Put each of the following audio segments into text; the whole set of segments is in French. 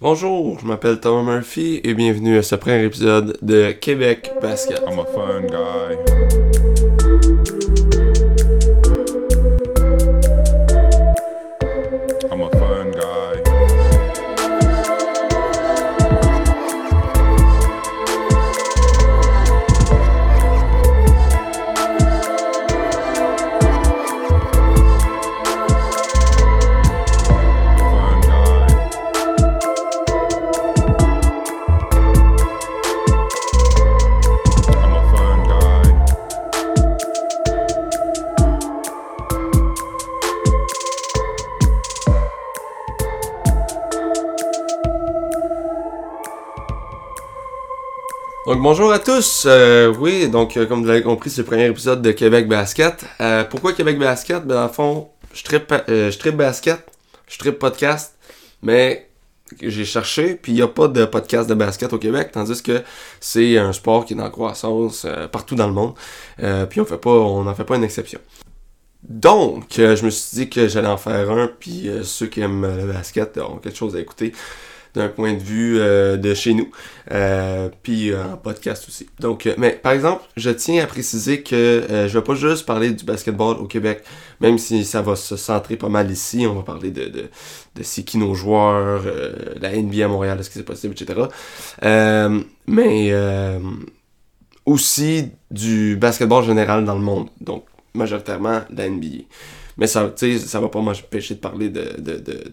Bonjour, je m'appelle Thomas Murphy et bienvenue à ce premier épisode de Québec Basket. I'm a fun guy. Donc bonjour à tous. Euh, oui, donc euh, comme vous l'avez compris, c'est le premier épisode de Québec Basket. Euh, pourquoi Québec Basket? Ben dans le fond, je tripe, euh, je tripe basket, je tripe podcast, mais j'ai cherché, puis il n'y a pas de podcast de basket au Québec, tandis que c'est un sport qui est en croissance partout dans le monde. Puis on fait pas, on n'en fait pas une exception. Donc, je me suis dit que j'allais en faire un, puis ceux qui aiment le basket ont quelque chose à écouter d'un point de vue euh, de chez nous, euh, puis euh, en podcast aussi. Donc, mais par exemple, je tiens à préciser que je vais pas juste parler du basketball au Québec, même si ça va se centrer pas mal ici, on va parler de, de, de qui nos joueurs, la NBA à Montréal, est-ce que c'est possible, etc. Mais aussi du basketball général dans le monde, donc majoritairement la NBA. Mais ça, ça va pas m'empêcher de parler de, de, de,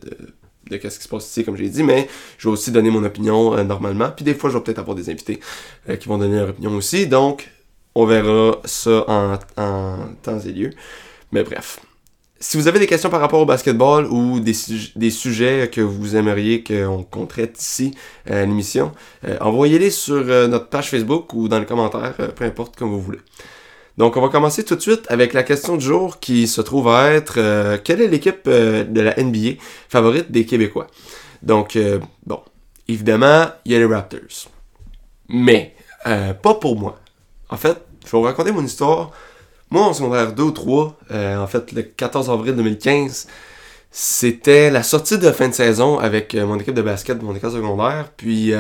de qu'est-ce qui se passe ici, comme j'ai dit, mais je vais aussi donner mon opinion euh, normalement. Puis des fois, je vais peut-être avoir des invités euh, qui vont donner leur opinion aussi. Donc, on verra ça en, temps et lieu. Mais bref. Si vous avez des questions par rapport au basketball ou des, des sujets que vous aimeriez qu'on traite ici à l'émission, euh, envoyez-les sur notre page Facebook ou dans les commentaires, peu importe, comme vous voulez. Donc, on va commencer tout de suite avec la question du jour qui se trouve à être euh, quelle est l'équipe euh, de la NBA favorite des Québécois? Donc, euh, bon, évidemment, il y a les Raptors. Mais, euh, pas pour moi. En fait, je vais vous raconter mon histoire. Moi, en secondaire 2 ou 3, euh, en fait, le 14 avril 2015, c'était la sortie de fin de saison avec mon équipe de basket de mon école secondaire. Puis,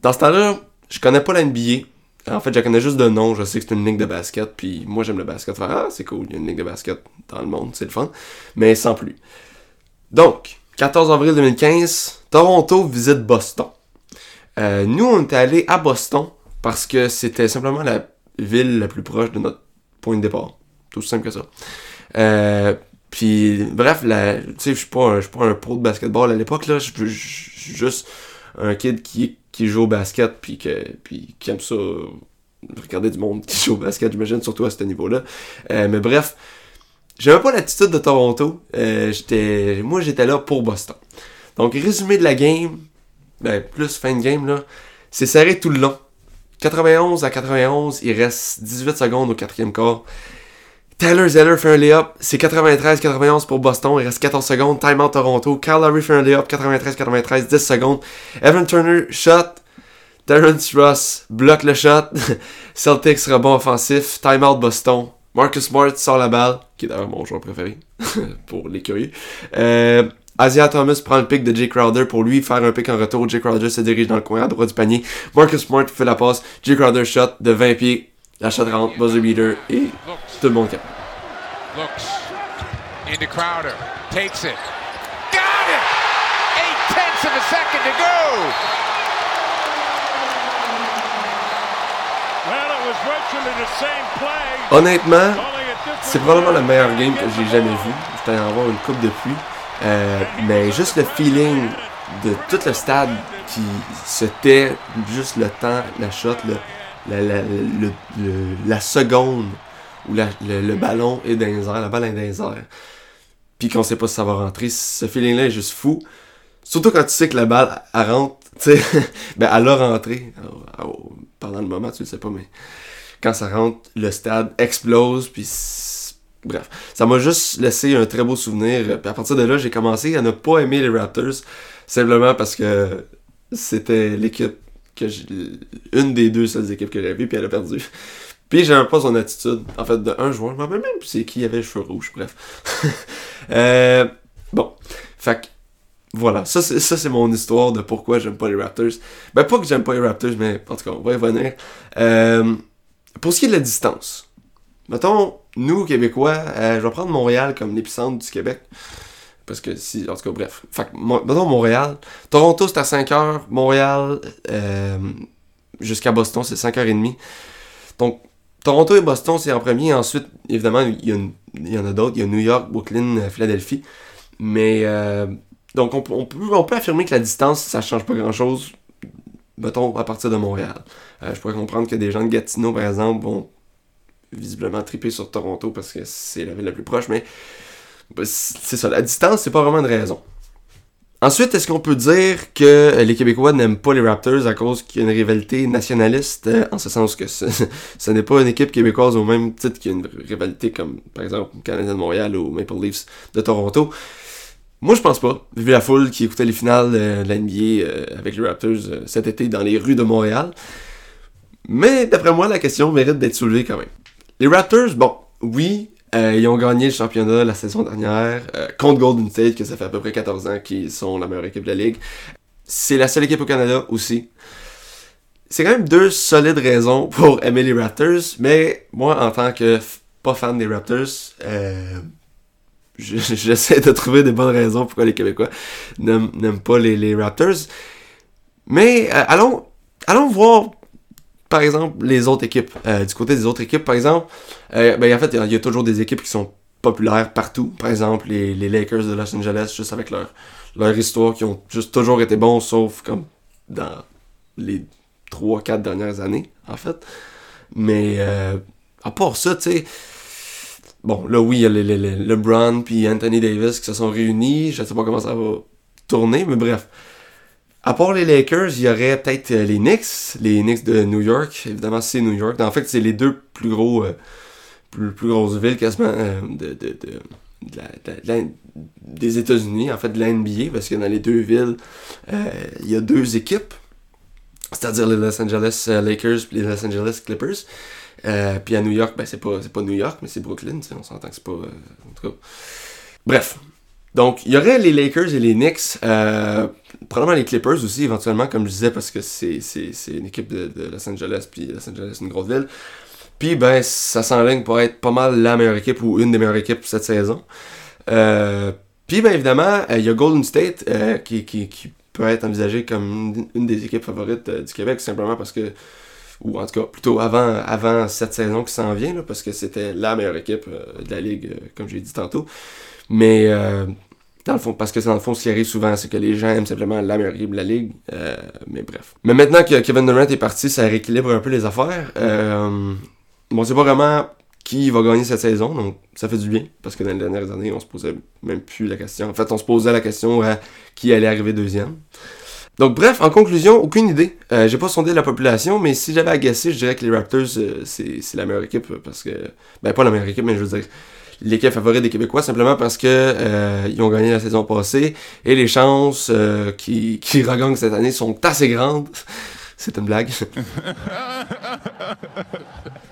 dans ce temps-là, je connais pas la NBA. En fait, je connais juste de nom. Je sais que c'est une ligue de basket. Puis, moi, j'aime le basket. Faire, ah, c'est cool, il y a une ligue de basket dans le monde, c'est le fun. Mais sans plus. Donc, 14 avril 2015, Toronto visite Boston. Euh, nous, on était allés à Boston parce que c'était simplement la ville la plus proche de notre point de départ. Tout simple que ça. Euh, puis, bref, tu sais, je suis pas, un- je suis pas un pro de basketball à l'époque, là. Je suis juste un kid qui, qui joue au basket, puis, que, qui aime ça, euh, regarder du monde qui joue au basket, j'imagine, surtout à ce niveau-là. Euh, mais bref, j'avais pas l'attitude de Toronto. Euh, j'étais, moi, j'étais là pour Boston. Donc, résumé de la game, ben, plus fin de game, là, c'est serré tout le long. 91 à 91, il reste 18 secondes au quatrième quart. Tyler Zeller fait un layup, c'est 93-91 pour Boston, il reste 14 secondes. Timeout Toronto, Kyle Lowry fait un layup, 93-93, 10 secondes. Evan Turner, shot. Terrence Ross bloque le shot. Celtics, rebond offensif. Timeout Boston. Marcus Smart sort la balle, qui est d'ailleurs mon joueur préféré, pour les curieux. Euh, Asia Thomas prend le pick de Jay Crowder pour lui faire un pick en retour. Jay Crowder se dirige dans le coin à droite du panier. Marcus Smart fait la passe. Jay Crowder shot de 20 pieds. La shot rentre, buzzer beater et tout le monde capte. Looks into Crowder. Takes it. Got it! Eight tenths of a second to go. Well, it was virtually the same play. Honnêtement, c'est probablement le meilleur game que j'ai jamais vu. J'étais en avoir une coupe depuis. Euh, mais juste le feeling de tout le stade qui se tait, juste le temps, la shot, le, la, la, le- le- la seconde où la- le, le ballon est dans les la balle est dans puis qu'on sait pas si ça va rentrer, ce feeling-là est juste fou. Surtout quand tu sais que la balle, elle rentre, tu sais, ben elle a rentré. Alors, pendant le moment, tu le sais pas, mais quand ça rentre, le stade explose, puis bref. Ça m'a juste laissé un très beau souvenir. Puis à partir de là, j'ai commencé à ne pas aimer les Raptors, simplement parce que c'était l'équipe que j'ai- une des deux seules équipes que j'avais, puis elle a perdu. Puis j'aimais pas son attitude. En fait, de un joueur, je me rappelle même plus c'est qui avait les cheveux rouges, bref. Euh, bon. Fait voilà, ça c'est, mon histoire de pourquoi j'aime pas les Raptors. Ben pas que j'aime pas les Raptors, mais en tout cas, on va y revenir. Euh, pour ce qui est de la distance, mettons, nous, Québécois, euh, je vais prendre Montréal comme l'épicentre du Québec. Parce que si, en tout cas, bref. Fait que, mettons Montréal. Toronto, c'est à 5h. Montréal, euh, jusqu'à Boston, c'est 5h30. Donc, Toronto et Boston, c'est en premier. Ensuite, évidemment, il y, en a d'autres. Il y a New York, Brooklyn, euh, Philadelphie. Mais, euh, donc, on, peut- affirmer que la distance, ça change pas grand-chose, mettons, à partir de Montréal. Euh, je pourrais comprendre que des gens de Gatineau, par exemple, vont visiblement triper sur Toronto parce que c'est la ville la plus proche, mais ben, c'est ça, la distance, c'est pas vraiment une raison. Ensuite, est-ce qu'on peut dire que euh, les Québécois n'aiment pas les Raptors à cause qu'il y a une rivalité nationaliste, euh, en ce sens que ce, n'est pas une équipe québécoise au même titre qu'il rivalité comme, par exemple, Canadien de Montréal ou Maple Leafs de Toronto? Moi, je pense pas. Vu la foule qui écoutait les finales euh, de la NBA avec les Raptors cet été dans les rues de Montréal. Mais d'après moi, la question mérite d'être soulevée quand même. Les Raptors, bon, oui, euh, ils ont gagné le championnat la saison dernière euh, contre Golden State, que ça fait à peu près 14 ans qu'ils sont la meilleure équipe de la ligue. C'est la seule équipe au Canada aussi. C'est quand même deux solides raisons pour aimer les Raptors, mais moi, en tant que pas fan des Raptors, euh, je- j'essaie de trouver des bonnes raisons pourquoi les Québécois n'aiment pas les, les Raptors. Mais euh, allons, allons voir, par exemple, les autres équipes. Euh, du côté des autres équipes, par exemple, euh, ben, en fait, il y a- toujours des équipes qui sont populaires partout. Par exemple, les, Lakers de Los Angeles, juste avec leur, leur histoire, qui ont juste toujours été bons, sauf comme dans les 3-4 dernières années, en fait. Mais euh, à part ça, tu sais, bon, là, oui, il y a le, le- le- LeBron puis Anthony Davis qui se sont réunis. Je sais pas comment ça va tourner, mais bref. À part les Lakers, il y aurait peut-être euh, les Knicks, les Knicks de New York. Évidemment, c'est New York. En fait, c'est les deux plus gros, euh, plus, plus grosses villes quasiment euh, de, de, de- la- la- des États-Unis, en fait, de la NBA, parce que dans les deux villes, euh, il y a deux équipes, c'est-à-dire les Los Angeles euh, Lakers et les Los Angeles Clippers. Euh, puis à New York, ben c'est pas, pas New York, mais c'est Brooklyn, on s'entend que c'est pas. en tout cas. Bref. Donc, il y aurait les Lakers et les Knicks, euh, probablement les Clippers aussi, éventuellement, comme je disais, parce que c'est, une équipe de, de Los Angeles, puis Los Angeles, une grosse ville. Puis, ben, ça s'enligne pour être pas mal la meilleure équipe ou une des meilleures équipes cette saison. Euh, puis, ben, évidemment, euh, il y a Golden State euh, qui, qui, qui peut être envisagé comme une, une des équipes favorites euh, du Québec, simplement parce que ou en tout cas plutôt avant, avant cette saison qui s'en vient, là, parce que c'était la meilleure équipe euh, de la ligue, euh, comme j'ai dit tantôt. Mais euh, dans le fond, parce que dans le fond, ce qui arrive souvent, c'est que les gens aiment simplement la meilleure équipe de la ligue. mais bref. Mais maintenant que Kevin Durant est parti, ça rééquilibre un peu les affaires. Bon, c'est pas vraiment qui va gagner cette saison, donc ça fait du bien, parce que dans les dernières années, on se posait même plus la question. En fait, on se posait la question à qui allait arriver deuxième. Donc bref, en conclusion, aucune idée. Euh, j'ai pas sondé la population, mais si j'avais guesser, je dirais que les Raptors, euh, c'est la meilleure équipe parce que... Ben pas la meilleure équipe, mais je veux dire l'équipe favorite des Québécois, simplement parce que euh, ils ont gagné la saison passée et les chances euh, qui, qui regagnent cette année sont assez grandes. C'est une blague.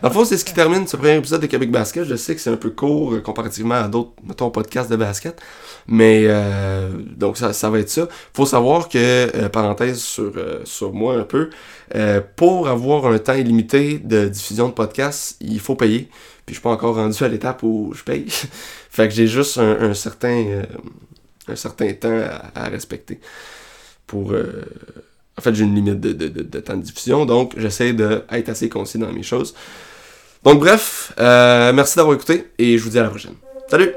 Dans le fond, c'est ce qui termine ce premier épisode de Québec Basket. Je sais que c'est un peu court euh, comparativement à d'autres, mettons, podcasts de basket. Mais, euh, donc, ça, va être ça. Faut savoir que, euh, parenthèse sur, sur moi un peu, pour avoir un temps illimité de diffusion de podcasts, il faut payer. Puis je suis pas encore rendu à l'étape où je paye. fait que j'ai juste un, certain, un certain temps à, à respecter. Pour, en fait, j'ai une limite de, de- de- temps de diffusion, donc j'essaie d'être assez concis dans mes choses. Donc bref, euh, merci d'avoir écouté et je vous dis à la prochaine. Salut!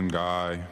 Fun guy.